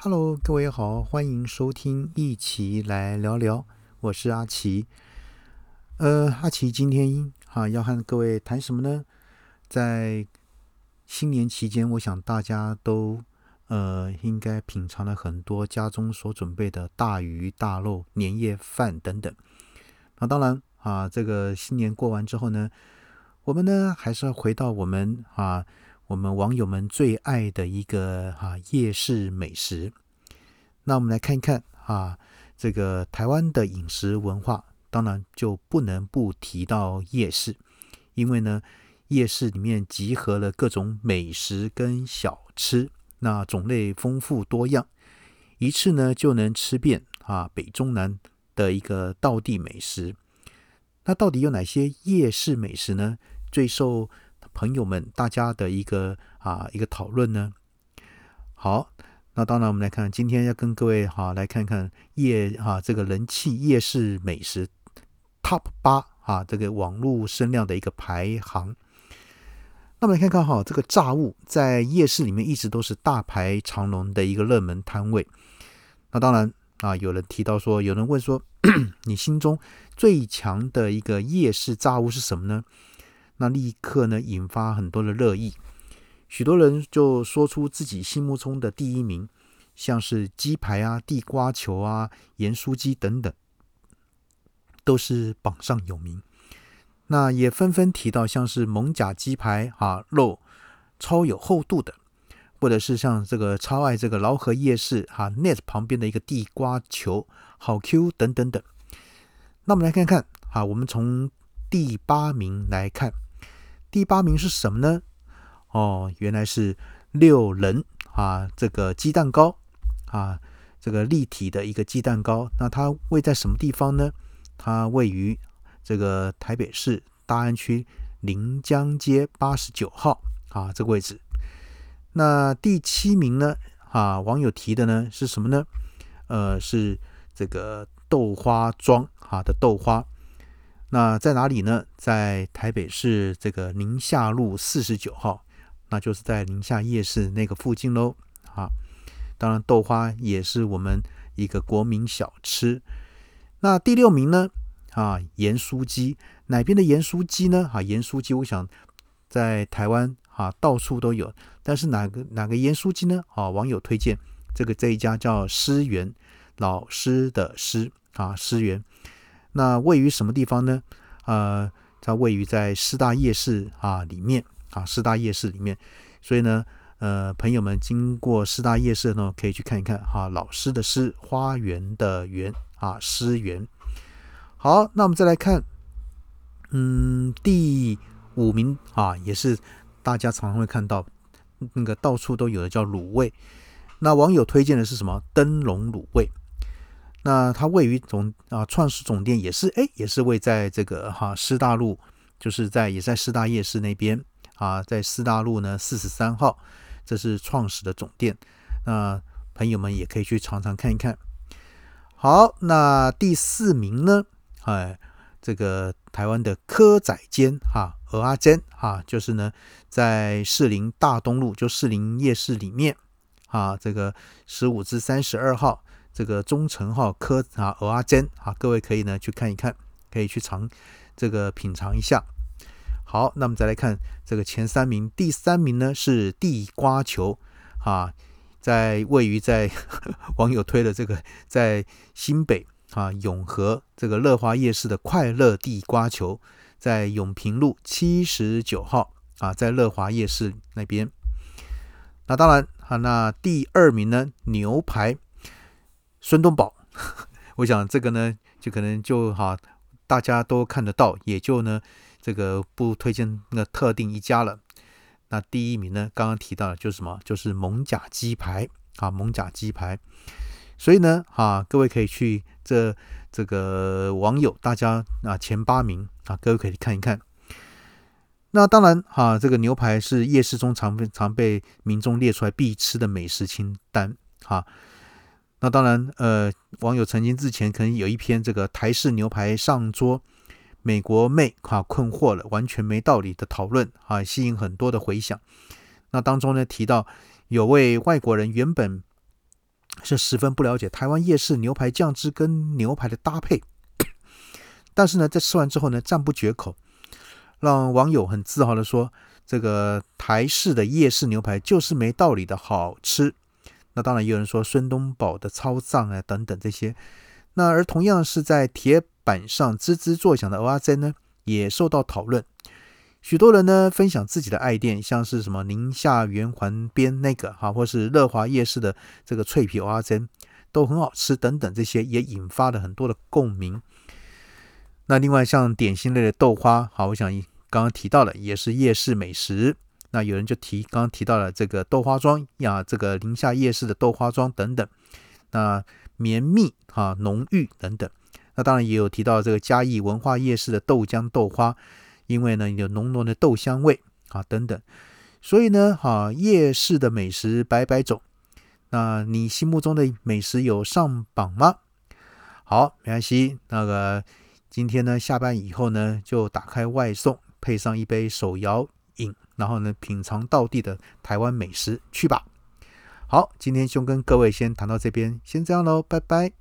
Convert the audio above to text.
Hello，各位好，欢迎收听一起来聊聊，我是阿奇。呃，阿奇今天哈要和各位谈什么呢？在新年期间，我想大家都呃应该品尝了很多家中所准备的大鱼大肉、年夜饭等等。那当然啊，这个新年过完之后呢，我们呢还是要回到我们啊。我们网友们最爱的一个哈夜市美食，那我们来看一看啊，这个台湾的饮食文化，当然就不能不提到夜市，因为呢，夜市里面集合了各种美食跟小吃，那种类丰富多样，一次呢就能吃遍啊北中南的一个道地美食。那到底有哪些夜市美食呢？最受朋友们，大家的一个啊一个讨论呢。好，那当然我们来看，今天要跟各位哈来看看夜哈这个人气夜市美食 Top 八啊这个网络声量的一个排行。那么来看看哈这个炸物在夜市里面一直都是大排长龙的一个热门摊位。那当然啊，有人提到说，有人问说，你心中最强的一个夜市炸物是什么呢？那立刻呢，引发很多的热议，许多人就说出自己心目中的第一名，像是鸡排啊、地瓜球啊、盐酥鸡等等，都是榜上有名。那也纷纷提到像是蒙甲鸡排啊，肉超有厚度的，或者是像这个超爱这个劳河夜市哈 net 旁边的一个地瓜球，好 Q 等等等。那我们来看看啊，我们从第八名来看。第八名是什么呢？哦，原来是六人啊，这个鸡蛋糕啊，这个立体的一个鸡蛋糕。那它位在什么地方呢？它位于这个台北市大安区临江街八十九号啊这个位置。那第七名呢？啊，网友提的呢是什么呢？呃，是这个豆花庄啊的豆花。那在哪里呢？在台北市这个宁夏路四十九号，那就是在宁夏夜市那个附近喽。啊，当然豆花也是我们一个国民小吃。那第六名呢？啊，盐酥鸡，哪边的盐酥鸡呢？啊，盐酥鸡，我想在台湾啊到处都有。但是哪个哪个盐酥鸡呢？啊，网友推荐这个这一家叫师园，老师的师啊，师园。那位于什么地方呢？呃，它位于在师大夜市啊里面啊，师大夜市里面。所以呢，呃，朋友们经过师大夜市呢，可以去看一看哈。老师的师，花园的园啊，师园。好，那我们再来看，嗯，第五名啊，也是大家常常会看到那个到处都有的叫卤味。那网友推荐的是什么？灯笼卤味。那它位于总啊创始总店也是哎也是位在这个哈师大路，就是在也在师大夜市那边啊，在师大路呢四十三号，这是创始的总店。那朋友们也可以去尝尝看一看。好，那第四名呢？哎，这个台湾的柯仔煎哈鹅阿煎哈，就是呢在士林大东路就士林夜市里面啊，这个十五至三十二号。这个中诚号科啊鹅阿煎啊，各位可以呢去看一看，可以去尝这个品尝一下。好，那么再来看这个前三名，第三名呢是地瓜球啊，在位于在网友推的这个在新北啊永和这个乐华夜市的快乐地瓜球，在永平路七十九号啊，在乐华夜市那边。那当然啊，那第二名呢牛排。孙东宝，我想这个呢，就可能就哈，大家都看得到，也就呢，这个不推荐那特定一家了。那第一名呢，刚刚提到的就是什么？就是蒙甲鸡排啊，蒙甲鸡排。所以呢，哈，各位可以去这这个网友大家啊前八名啊，各位可以看一看。那当然哈，这个牛排是夜市中常被常被民众列出来必吃的美食清单哈。那当然，呃，网友曾经之前可能有一篇这个台式牛排上桌，美国妹哈困惑了，完全没道理的讨论啊，吸引很多的回响。那当中呢提到有位外国人原本是十分不了解台湾夜市牛排酱汁跟牛排的搭配，但是呢，在吃完之后呢，赞不绝口，让网友很自豪的说：“这个台式的夜市牛排就是没道理的好吃。”那当然也有人说孙东宝的超赞啊等等这些。那而同样是在铁板上滋滋作响的蚵仔煎呢，也受到讨论。许多人呢分享自己的爱店，像是什么宁夏圆环边那个哈，或是乐华夜市的这个脆皮蚵仔煎都很好吃等等，这些也引发了很多的共鸣。那另外像点心类的豆花，好，我想刚刚提到了也是夜市美食。那有人就提刚刚提到了这个豆花庄呀，这个宁夏夜市的豆花庄等等，那绵密啊浓郁等等。那当然也有提到这个嘉义文化夜市的豆浆豆花。因为呢有浓浓的豆香味啊等等，所以呢哈夜市的美食百百种，那你心目中的美食有上榜吗？好，没关系，那个今天呢下班以后呢就打开外送，配上一杯手摇饮，然后呢品尝到地的台湾美食去吧。好，今天就跟各位先谈到这边，先这样喽，拜拜。